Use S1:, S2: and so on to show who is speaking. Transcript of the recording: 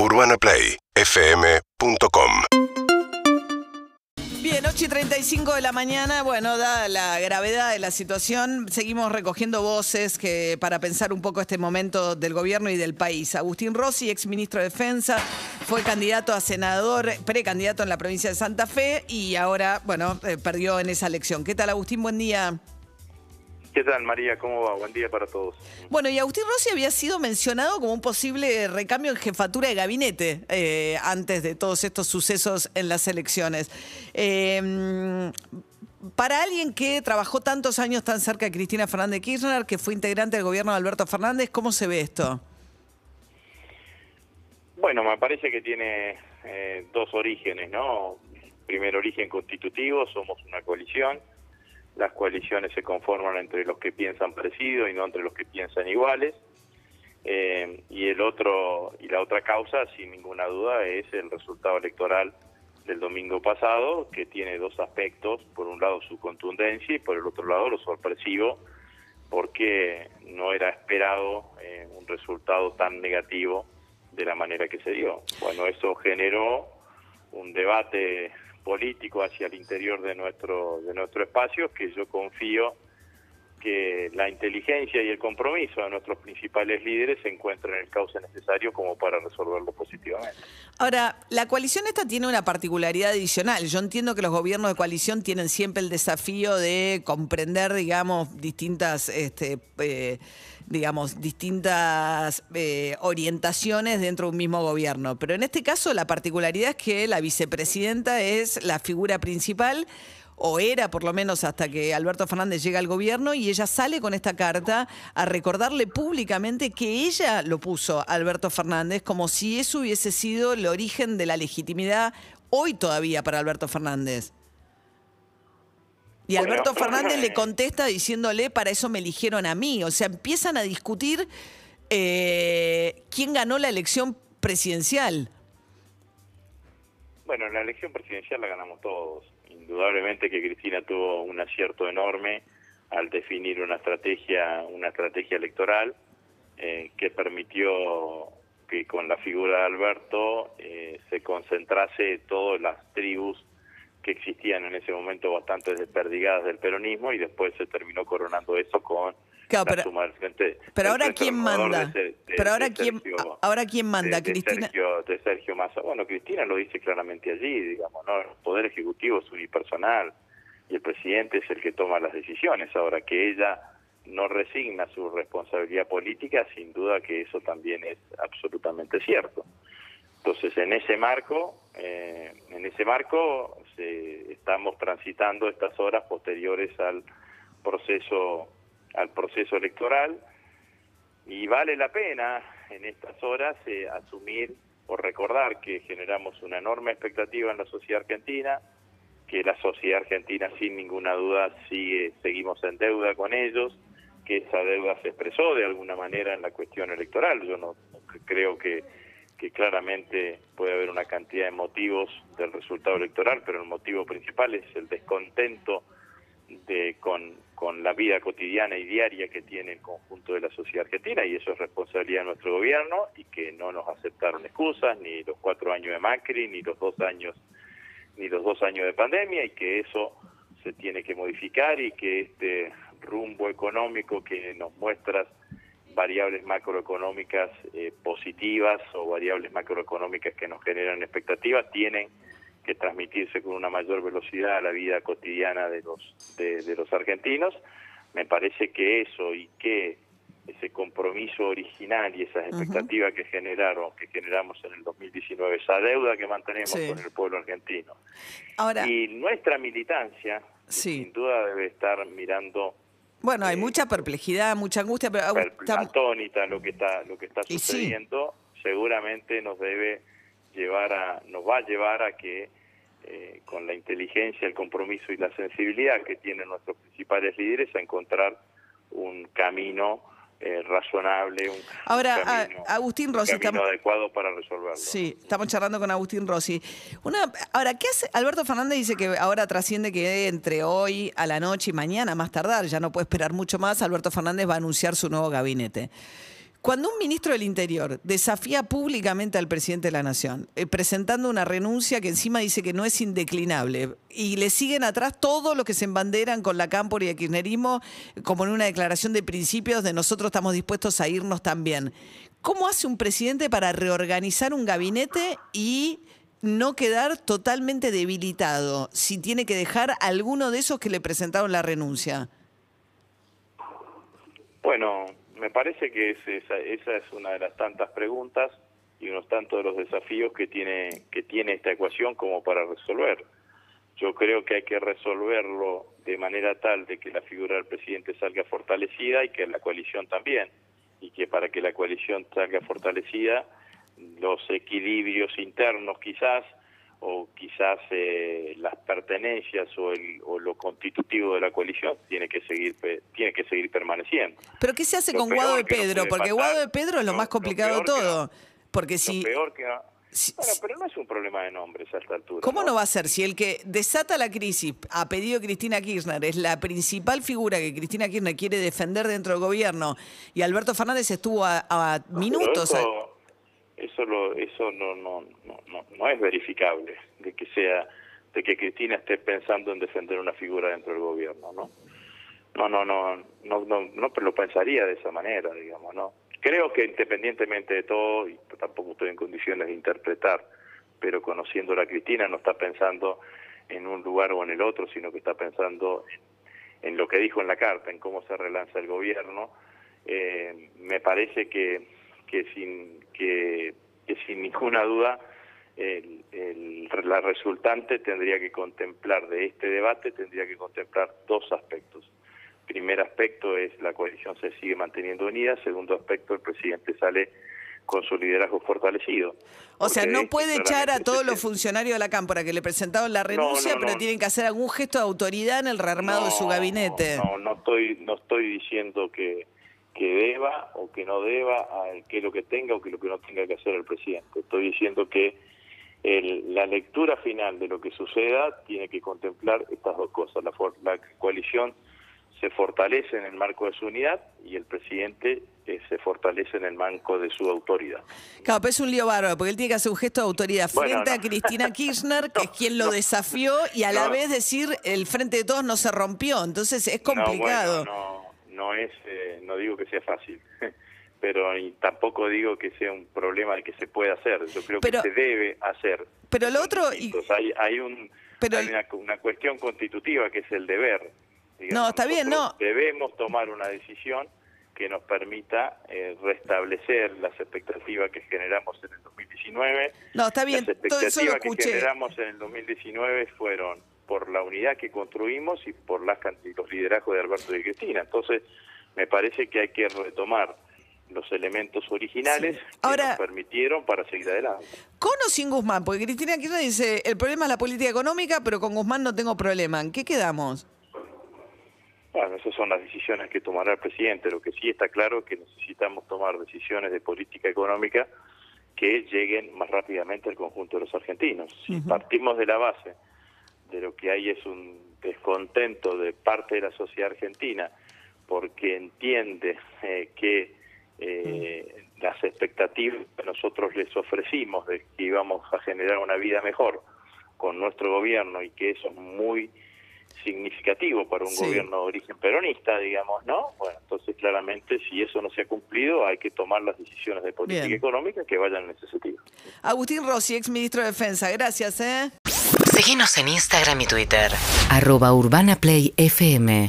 S1: UrbanaPlayFM.com
S2: Bien, 8 y 35 de la mañana, bueno, dada la gravedad de la situación, seguimos recogiendo voces que para pensar un poco este momento del gobierno y del país. Agustín Rossi, ex ministro de Defensa, fue candidato a senador, precandidato en la provincia de Santa Fe y ahora, bueno, eh, perdió en esa elección. ¿Qué tal, Agustín? Buen día.
S3: ¿Qué tal, María? ¿Cómo va? Buen día para todos.
S2: Bueno, y Agustín Rossi había sido mencionado como un posible recambio en jefatura de gabinete eh, antes de todos estos sucesos en las elecciones. Eh, para alguien que trabajó tantos años tan cerca de Cristina Fernández Kirchner, que fue integrante del gobierno de Alberto Fernández, ¿cómo se ve esto?
S3: Bueno, me parece que tiene eh, dos orígenes, ¿no? Primer origen constitutivo, somos una coalición las coaliciones se conforman entre los que piensan parecido y no entre los que piensan iguales. Eh, y el otro y la otra causa, sin ninguna duda, es el resultado electoral del domingo pasado, que tiene dos aspectos: por un lado su contundencia y por el otro lado lo sorpresivo, porque no era esperado eh, un resultado tan negativo de la manera que se dio. Bueno, eso generó un debate político hacia el interior de nuestro de nuestro espacio que yo confío que la inteligencia y el compromiso de nuestros principales líderes se encuentren el cauce necesario como para resolverlo positivamente.
S2: Ahora, la coalición esta tiene una particularidad adicional. Yo entiendo que los gobiernos de coalición tienen siempre el desafío de comprender, digamos, distintas este, eh, digamos, distintas eh, orientaciones dentro de un mismo gobierno. Pero en este caso la particularidad es que la vicepresidenta es la figura principal o era por lo menos hasta que Alberto Fernández llega al gobierno y ella sale con esta carta a recordarle públicamente que ella lo puso a Alberto Fernández como si eso hubiese sido el origen de la legitimidad hoy todavía para Alberto Fernández. Y Alberto Fernández le contesta diciéndole, para eso me eligieron a mí. O sea, empiezan a discutir eh, quién ganó la elección presidencial.
S3: Bueno, la elección presidencial la ganamos todos. Indudablemente que Cristina tuvo un acierto enorme al definir una estrategia, una estrategia electoral eh, que permitió que con la figura de Alberto eh, se concentrase todas las tribus que existían en ese momento bastante desperdigadas del peronismo y después se terminó coronando eso con
S2: la pero, suma del frente. Pero ahora quién manda. pero ahora quién ahora quién manda Cristina.
S3: Sergio, de Sergio Massa. Bueno, Cristina lo dice claramente allí, digamos, no, el poder ejecutivo es unipersonal y el presidente es el que toma las decisiones. Ahora que ella no resigna su responsabilidad política, sin duda que eso también es absolutamente cierto. Entonces, en ese marco, eh, en ese marco estamos transitando estas horas posteriores al proceso al proceso electoral y vale la pena en estas horas eh, asumir o recordar que generamos una enorme expectativa en la sociedad argentina, que la sociedad argentina sin ninguna duda sigue seguimos en deuda con ellos, que esa deuda se expresó de alguna manera en la cuestión electoral. Yo no creo que que claramente puede haber una cantidad de motivos del resultado electoral, pero el motivo principal es el descontento de, con, con la vida cotidiana y diaria que tiene el conjunto de la sociedad argentina y eso es responsabilidad de nuestro gobierno y que no nos aceptaron excusas ni los cuatro años de Macri ni los dos años ni los dos años de pandemia y que eso se tiene que modificar y que este rumbo económico que nos muestras variables macroeconómicas eh, positivas o variables macroeconómicas que nos generan expectativas tienen que transmitirse con una mayor velocidad a la vida cotidiana de los de, los argentinos. Me parece que eso y que ese compromiso original y esas expectativas que generaron que generamos en el 2019 esa deuda que mantenemos con el pueblo argentino. Y nuestra militancia sin duda debe estar mirando
S2: bueno, hay mucha perplejidad, mucha angustia, pero
S3: atónita lo que está lo que está sucediendo, seguramente nos debe llevar a nos va a llevar a que eh, con la inteligencia, el compromiso y la sensibilidad que tienen nuestros principales líderes a encontrar un camino eh, razonable, un,
S2: Ahora, Agustín Rossi,
S3: camino adecuado para resolverlo.
S2: Sí, estamos charlando con Agustín Rossi. Una, ahora, ¿qué hace? Alberto Fernández dice que ahora trasciende que entre hoy a la noche y mañana, más tardar, ya no puede esperar mucho más, Alberto Fernández va a anunciar su nuevo gabinete. Cuando un ministro del Interior desafía públicamente al presidente de la Nación, eh, presentando una renuncia que encima dice que no es indeclinable, y le siguen atrás todos los que se embanderan con la Cámpora y el kirchnerismo, como en una declaración de principios de nosotros estamos dispuestos a irnos también. ¿Cómo hace un presidente para reorganizar un gabinete y no quedar totalmente debilitado si tiene que dejar alguno de esos que le presentaron la renuncia?
S3: Bueno, me parece que esa, esa es una de las tantas preguntas y unos tantos de los desafíos que tiene, que tiene esta ecuación como para resolver. Yo creo que hay que resolverlo de manera tal de que la figura del presidente salga fortalecida y que la coalición también, y que para que la coalición salga fortalecida, los equilibrios internos quizás o quizás eh, las pertenencias o, el, o, lo constitutivo de la coalición tiene que seguir tiene que seguir permaneciendo.
S2: Pero qué se hace con Guado de Pedro, porque Guado de Pedro es lo, más complicado de todo, porque si
S3: peor que bueno, pero no es un problema de nombres a esta altura.
S2: ¿Cómo ¿no? va a ser si el que desata la crisis a pedido de Cristina Kirchner es la principal figura que Cristina Kirchner quiere defender dentro del gobierno y Alberto Fernández estuvo a, minutos?
S3: Eso lo, eso no, no, no, no, es verificable de que sea de que Cristina esté pensando en defender una figura dentro del gobierno, ¿no? No, no, no, no, no, no lo pensaría de esa manera, digamos, ¿no? Creo que independientemente de todo, y tampoco estoy en condiciones de interpretar, pero conociendo a Cristina no está pensando en un lugar o en el otro, sino que está pensando en, lo que dijo en la carta, en cómo se relanza el gobierno. Eh, me parece que, que sin que, sin ninguna duda el, la resultante tendría que contemplar de este debate, tendría que contemplar dos aspectos. Primer aspecto es la coalición se sigue manteniendo unida, segundo aspecto el presidente sale con su liderazgo fortalecido.
S2: O sea, no puede echar a todos los funcionarios de la Cámpora que le presentaron la renuncia, pero tienen que hacer algún gesto de autoridad en el rearmado de su gabinete.
S3: No, no, estoy, no estoy diciendo que, que deba o que no deba, que lo que tenga o que lo que no tenga que hacer el presidente. Estoy diciendo que el, la lectura final de lo que suceda tiene que contemplar estas dos cosas. La, la coalición se fortalece en el marco de su unidad y el presidente eh, se fortalece en el marco de su autoridad.
S2: Claro, pero es un lío bárbaro, porque él tiene que hacer un gesto de autoridad frente a Cristina Kirchner, que es quien lo desafió, y a la vez decir el frente de todos no se rompió. Entonces es complicado.
S3: no no es, eh, no digo que sea fácil, pero tampoco digo que sea un problema que se pueda hacer. Yo creo que se debe hacer.
S2: Pero lo otro,
S3: hay, hay un, una, cuestión constitutiva que es el deber.
S2: no, está bien, no.
S3: Debemos tomar una decisión que nos permita eh, restablecer las expectativas que generamos en el 2019.
S2: No, está bien,
S3: las expectativas que generamos en el 2019 fueron por la unidad que construimos y por las, los liderazgos de Alberto y Cristina. Entonces, me parece que hay que retomar los elementos originales que nos permitieron para seguir adelante.
S2: ¿Con o sin Guzmán? Porque Cristina Kirchner dice, el problema es la política económica, pero con Guzmán no tengo problema. ¿En qué quedamos?
S3: Bueno, esas son las decisiones que tomará el presidente. Lo que sí está claro es que necesitamos tomar decisiones de política económica que lleguen más rápidamente al conjunto de los argentinos. Si partimos de la base de lo que hay es un descontento de parte de la sociedad argentina porque entiende eh, que eh, las expectativas que nosotros les ofrecimos de que íbamos a generar una vida mejor con nuestro gobierno y que eso es muy significativo para un gobierno de origen peronista, digamos, ¿no? Bueno, entonces claramente si eso no se ha cumplido hay que tomar las decisiones de política económica que vayan en ese sentido.
S2: Agustín Rossi, ex ministro de Defensa, gracias. ¿eh?
S1: Síguenos en Instagram y Twitter. Arroba Urbana Play FM.